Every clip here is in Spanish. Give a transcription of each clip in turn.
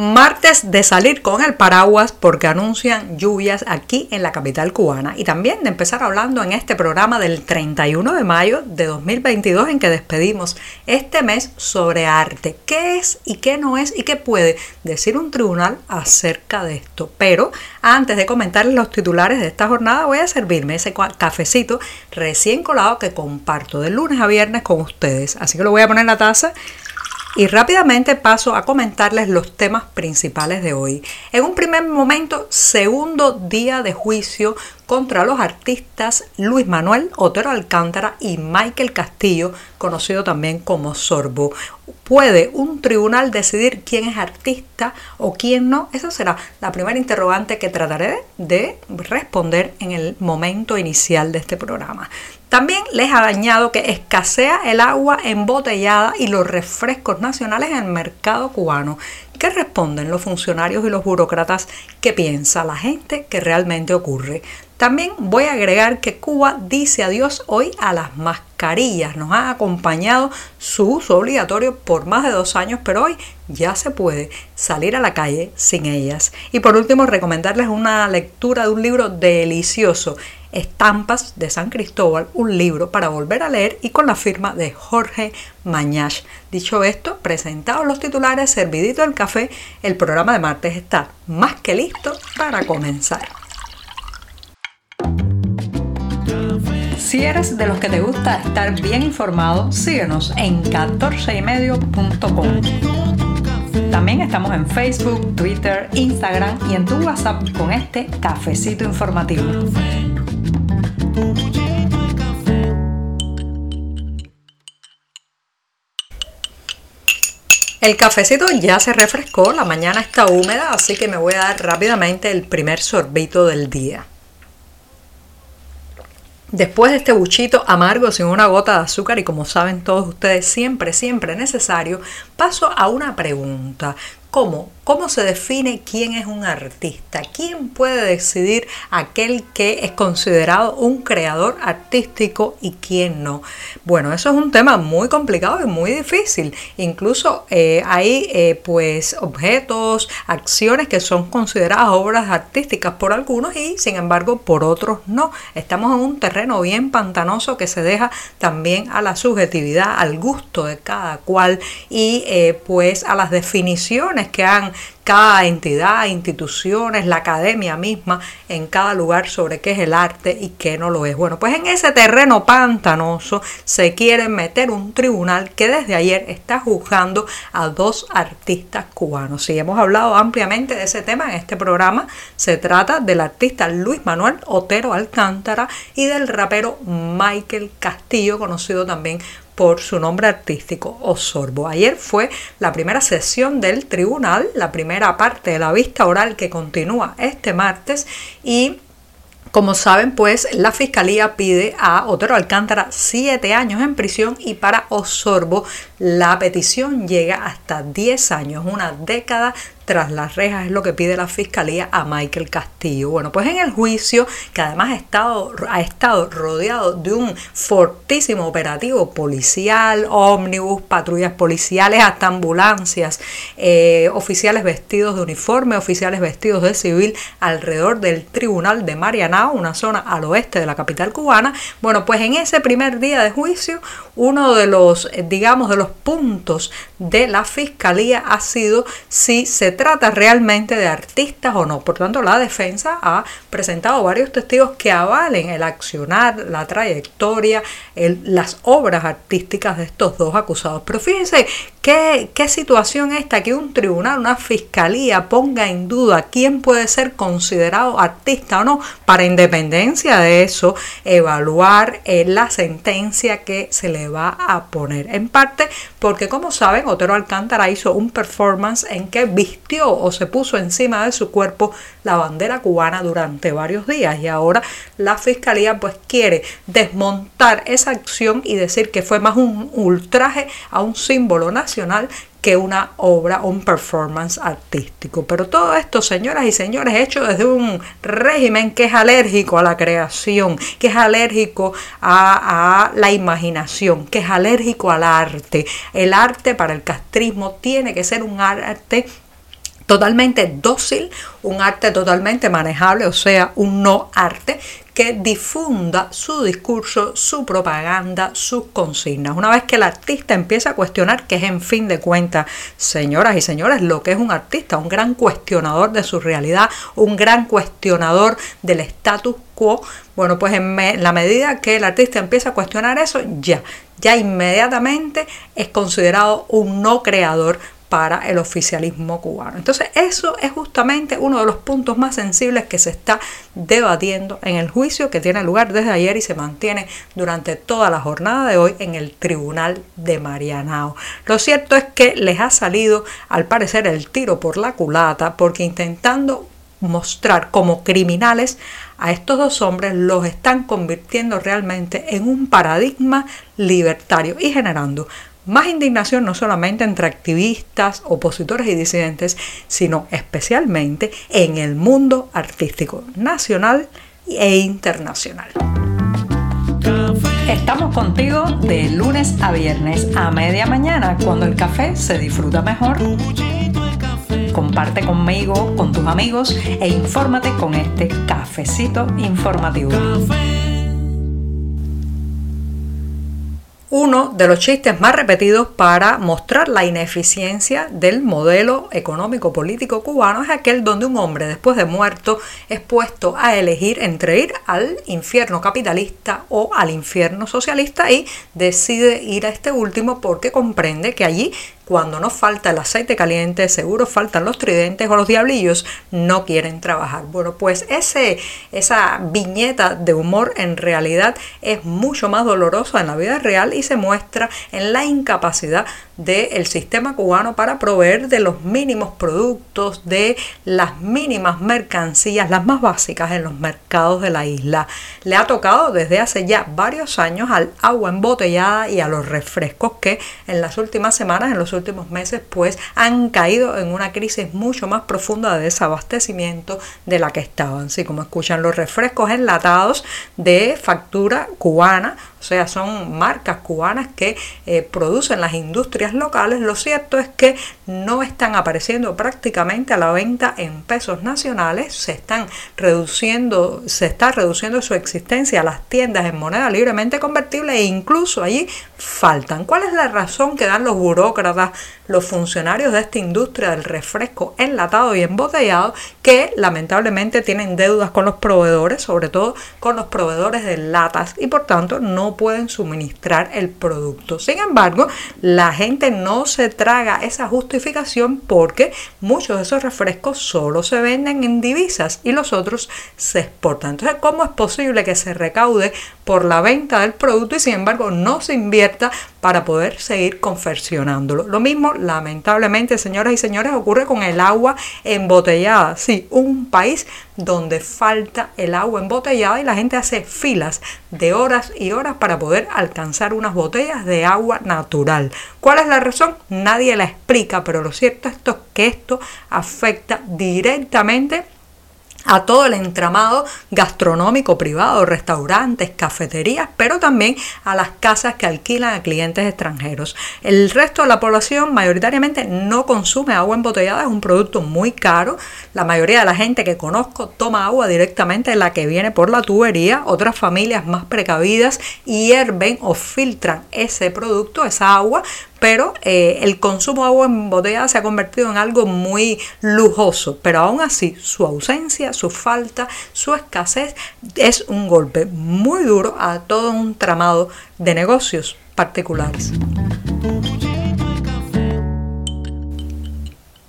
Martes de salir con el paraguas porque anuncian lluvias aquí en la capital cubana y también de empezar hablando en este programa del 31 de mayo de 2022 en que despedimos este mes sobre arte. ¿Qué es y qué no es y qué puede decir un tribunal acerca de esto? Pero antes de comentarles los titulares de esta jornada voy a servirme ese cafecito recién colado que comparto de lunes a viernes con ustedes. Así que lo voy a poner en la taza y rápidamente paso a comentarles los temas principales de hoy. En un primer momento, segundo día de juicio contra los artistas Luis Manuel Otero Alcántara y Michael Castillo, conocido también como Sorbo. ¿Puede un tribunal decidir quién es artista o quién no? Esa será la primera interrogante que trataré de responder en el momento inicial de este programa. También les ha dañado que escasea el agua embotellada y los refrescos nacionales en el mercado cubano. ¿Qué responden los funcionarios y los burócratas? ¿Qué piensa la gente que realmente ocurre? También voy a agregar que Cuba dice adiós hoy a las mascarillas. Nos ha acompañado su uso obligatorio por más de dos años, pero hoy ya se puede salir a la calle sin ellas. Y por último, recomendarles una lectura de un libro delicioso, Estampas de San Cristóbal, un libro para volver a leer y con la firma de Jorge Mañach. Dicho esto, presentados los titulares, servidito el café, el programa de martes está más que listo para comenzar. Si eres de los que te gusta estar bien informado, síguenos en 14ymedio.com. También estamos en Facebook, Twitter, Instagram y en tu WhatsApp con este cafecito informativo. El cafecito ya se refrescó, la mañana está húmeda, así que me voy a dar rápidamente el primer sorbito del día. Después de este buchito amargo sin una gota de azúcar y como saben todos ustedes siempre, siempre necesario, paso a una pregunta. ¿Cómo? ¿Cómo se define quién es un artista? ¿Quién puede decidir aquel que es considerado un creador artístico y quién no? Bueno, eso es un tema muy complicado y muy difícil. Incluso eh, hay eh, pues objetos, acciones que son consideradas obras artísticas por algunos y sin embargo por otros no. Estamos en un terreno bien pantanoso que se deja también a la subjetividad, al gusto de cada cual y eh, pues a las definiciones que han cada entidad, instituciones, la academia misma en cada lugar sobre qué es el arte y qué no lo es. Bueno, pues en ese terreno pantanoso se quiere meter un tribunal que desde ayer está juzgando a dos artistas cubanos. Y hemos hablado ampliamente de ese tema en este programa. Se trata del artista Luis Manuel Otero Alcántara y del rapero Michael Castillo, conocido también por su nombre artístico, Osorbo. Ayer fue la primera sesión del tribunal, la primera parte de la vista oral que continúa este martes y como saben, pues la fiscalía pide a Otero Alcántara siete años en prisión y para Osorbo la petición llega hasta 10 años, una década tras las rejas, es lo que pide la fiscalía a Michael Castillo. Bueno, pues en el juicio, que además ha estado, rodeado de un fortísimo operativo policial, ómnibus, patrullas policiales, hasta ambulancias, eh, oficiales vestidos de uniforme, oficiales vestidos de civil alrededor del tribunal de Una zona al oeste de la capital cubana. Bueno, pues en ese primer día de juicio, uno de los, eh, digamos, de los puntos de la fiscalía ha sido si se trata realmente de artistas o no. Por tanto, la defensa ha presentado varios testigos que avalen el accionar, la trayectoria, las obras artísticas de estos dos acusados. Pero fíjense qué, qué situación esta que un tribunal, una fiscalía ponga en duda quién puede ser considerado artista o no, para independencia de eso, evaluar eh, la sentencia que se le va a poner. En parte porque, como saben, Otero Alcántara hizo un performance en que vistió o se puso encima de su cuerpo la bandera cubana durante varios días y ahora la fiscalía pues quiere desmontar esa acción y decir que fue más un ultraje a un símbolo nacional que una obra o un performance artístico. Pero todo esto, señoras y señores, hecho desde un régimen que es alérgico a la creación, que es alérgico a, a, la imaginación, que es alérgico al arte. El arte para el castrismo tiene que ser un arte totalmente dócil, un arte totalmente manejable, o sea, un no arte que difunda su discurso, su propaganda, sus consignas. Una vez que el artista empieza a cuestionar, que es en fin de cuentas, señoras y señores, lo que es un artista, un gran cuestionador de su realidad, un gran cuestionador del status quo, bueno, pues en la medida que el artista empieza a cuestionar eso, ya, ya inmediatamente es considerado un no creador para el oficialismo cubano. Entonces eso es justamente uno de los puntos más sensibles que se está debatiendo en el juicio que tiene lugar desde ayer y se mantiene durante toda la jornada de hoy en el Tribunal de Marianao. Lo cierto es que les ha salido al parecer el tiro por la culata porque intentando mostrar como criminales a estos dos hombres los están convirtiendo realmente en un paradigma libertario y generando más indignación no solamente entre activistas, opositores y disidentes, sino especialmente en el mundo artístico nacional e internacional. Estamos contigo de lunes a viernes a media mañana cuando el café se disfruta mejor. Comparte conmigo, con tus amigos e infórmate con este cafecito informativo. Uno de los chistes más repetidos para mostrar la ineficiencia del modelo económico político cubano es aquel donde un hombre después de muerto es puesto a elegir entre ir al infierno capitalista o al infierno socialista y decide ir a este último porque comprende que allí cuando no falta el aceite caliente, seguro faltan los tridentes o los diablillos, no quieren trabajar. Bueno, pues ese, esa viñeta de humor en realidad es mucho más dolorosa en la vida real y se muestra en la incapacidad del sistema cubano para proveer de los mínimos productos, de las mínimas mercancías, las más básicas en los mercados de la isla. Le ha tocado desde hace ya varios años al agua embotellada y a los refrescos que en las últimas semanas, en los últimos meses, pues han caído en una crisis mucho más profunda de desabastecimiento de la que estaban. Así como escuchan los refrescos enlatados de factura cubana, o sea, son marcas cubanas que eh, producen las industrias locales. Lo cierto es que no están apareciendo prácticamente a la venta en pesos nacionales, se están reduciendo, se está reduciendo su existencia a las tiendas en moneda libremente convertible e incluso allí faltan. ¿Cuál es la razón que dan los burócratas, los funcionarios de esta industria del refresco enlatado y embotellado que lamentablemente tienen deudas con los proveedores, sobre todo con los proveedores de latas y por tanto no pueden suministrar el producto. Sin embargo, la gente no se traga esa justificación porque muchos de esos refrescos solo se venden en divisas y los otros se exportan. Entonces, ¿cómo es posible que se recaude por la venta del producto y sin embargo no se invierta para poder seguir confeccionándolo? Lo mismo, lamentablemente, señoras y señores, ocurre con el agua embotellada. Sí, un país donde falta el agua embotellada y la gente hace filas de horas y horas para poder alcanzar unas botellas de agua natural. ¿Cuál es la razón? Nadie la explica, pero lo cierto es que esto afecta directamente a todo el entramado gastronómico privado, restaurantes, cafeterías, pero también a las casas que alquilan a clientes extranjeros. El resto de la población mayoritariamente no consume agua embotellada, es un producto muy caro. La mayoría de la gente que conozco toma agua directamente la que viene por la tubería. Otras familias más precavidas hierven o filtran ese producto, esa agua, pero eh, el consumo de agua embotellada se ha convertido en algo muy lujoso, pero aún así su ausencia, su falta, su escasez es un golpe muy duro a todo un tramado de negocios particulares.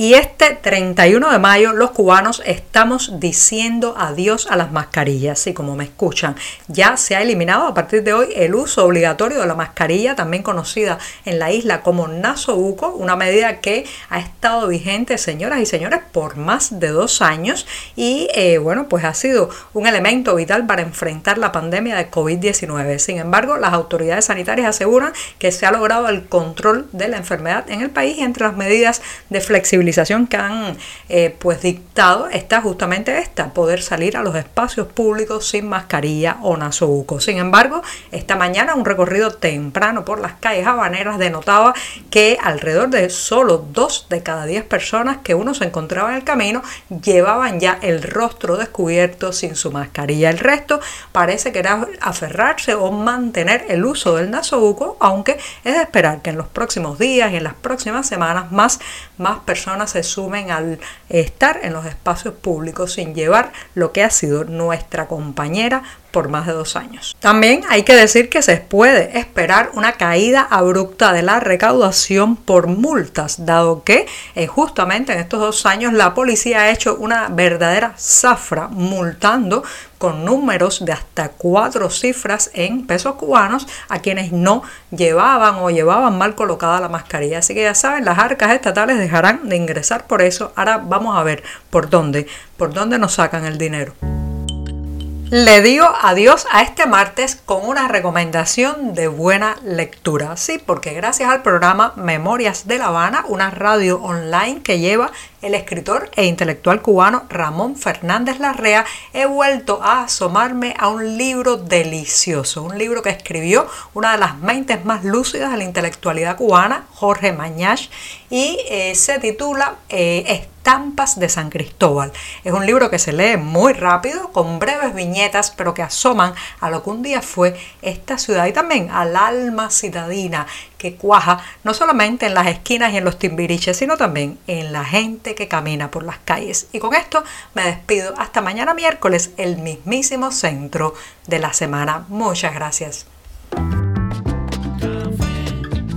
Y este 31 de mayo los cubanos estamos diciendo adiós a las mascarillas. Y como me escuchan, ya se ha eliminado a partir de hoy el uso obligatorio de la mascarilla, también conocida en la isla como nasobuco, una medida que ha estado vigente, señoras y señores, por más de dos años. Y eh, bueno, pues ha sido un elemento vital para enfrentar la pandemia de COVID-19. Sin embargo, las autoridades sanitarias aseguran que se ha logrado el control de la enfermedad en el país entre las medidas de flexibilización que han eh, pues dictado está justamente esta, poder salir a los espacios públicos sin mascarilla o nasobuco. Sin embargo, esta mañana un recorrido temprano por las calles habaneras denotaba que alrededor de solo dos de cada diez personas que uno se encontraba en el camino llevaban ya el rostro descubierto sin su mascarilla. El resto parece que era aferrarse o mantener el uso del nasobuco, aunque es de esperar que en los próximos días y en las próximas semanas más, más personas se sumen al estar en los espacios públicos sin llevar lo que ha sido nuestra compañera por más de dos años. También hay que decir que se puede esperar una caída abrupta de la recaudación por multas, dado que eh, justamente en estos dos años la policía ha hecho una verdadera zafra multando con números de hasta cuatro cifras en pesos cubanos a quienes no llevaban o llevaban mal colocada la mascarilla. Así que ya saben, las arcas estatales dejarán de ingresar por eso. Ahora vamos a ver por dónde, por dónde nos sacan el dinero. Le digo adiós a este martes con una recomendación de buena lectura. Sí, porque gracias al programa Memorias de La Habana, una radio online que lleva el escritor e intelectual cubano Ramón Fernández Larrea, he vuelto a asomarme a un libro delicioso, un libro que escribió una de las mentes más lúcidas de la intelectualidad cubana, Jorge Mañach, y eh, se titula eh, Estampas de San Cristóbal. Es un libro que se lee muy rápido, con breves viñetas, pero que asoman a lo que un día fue esta ciudad y también al alma citadina que cuaja no solamente en las esquinas y en los timbiriches, sino también en la gente que camina por las calles. Y con esto me despido hasta mañana miércoles, el mismísimo centro de la semana. Muchas gracias.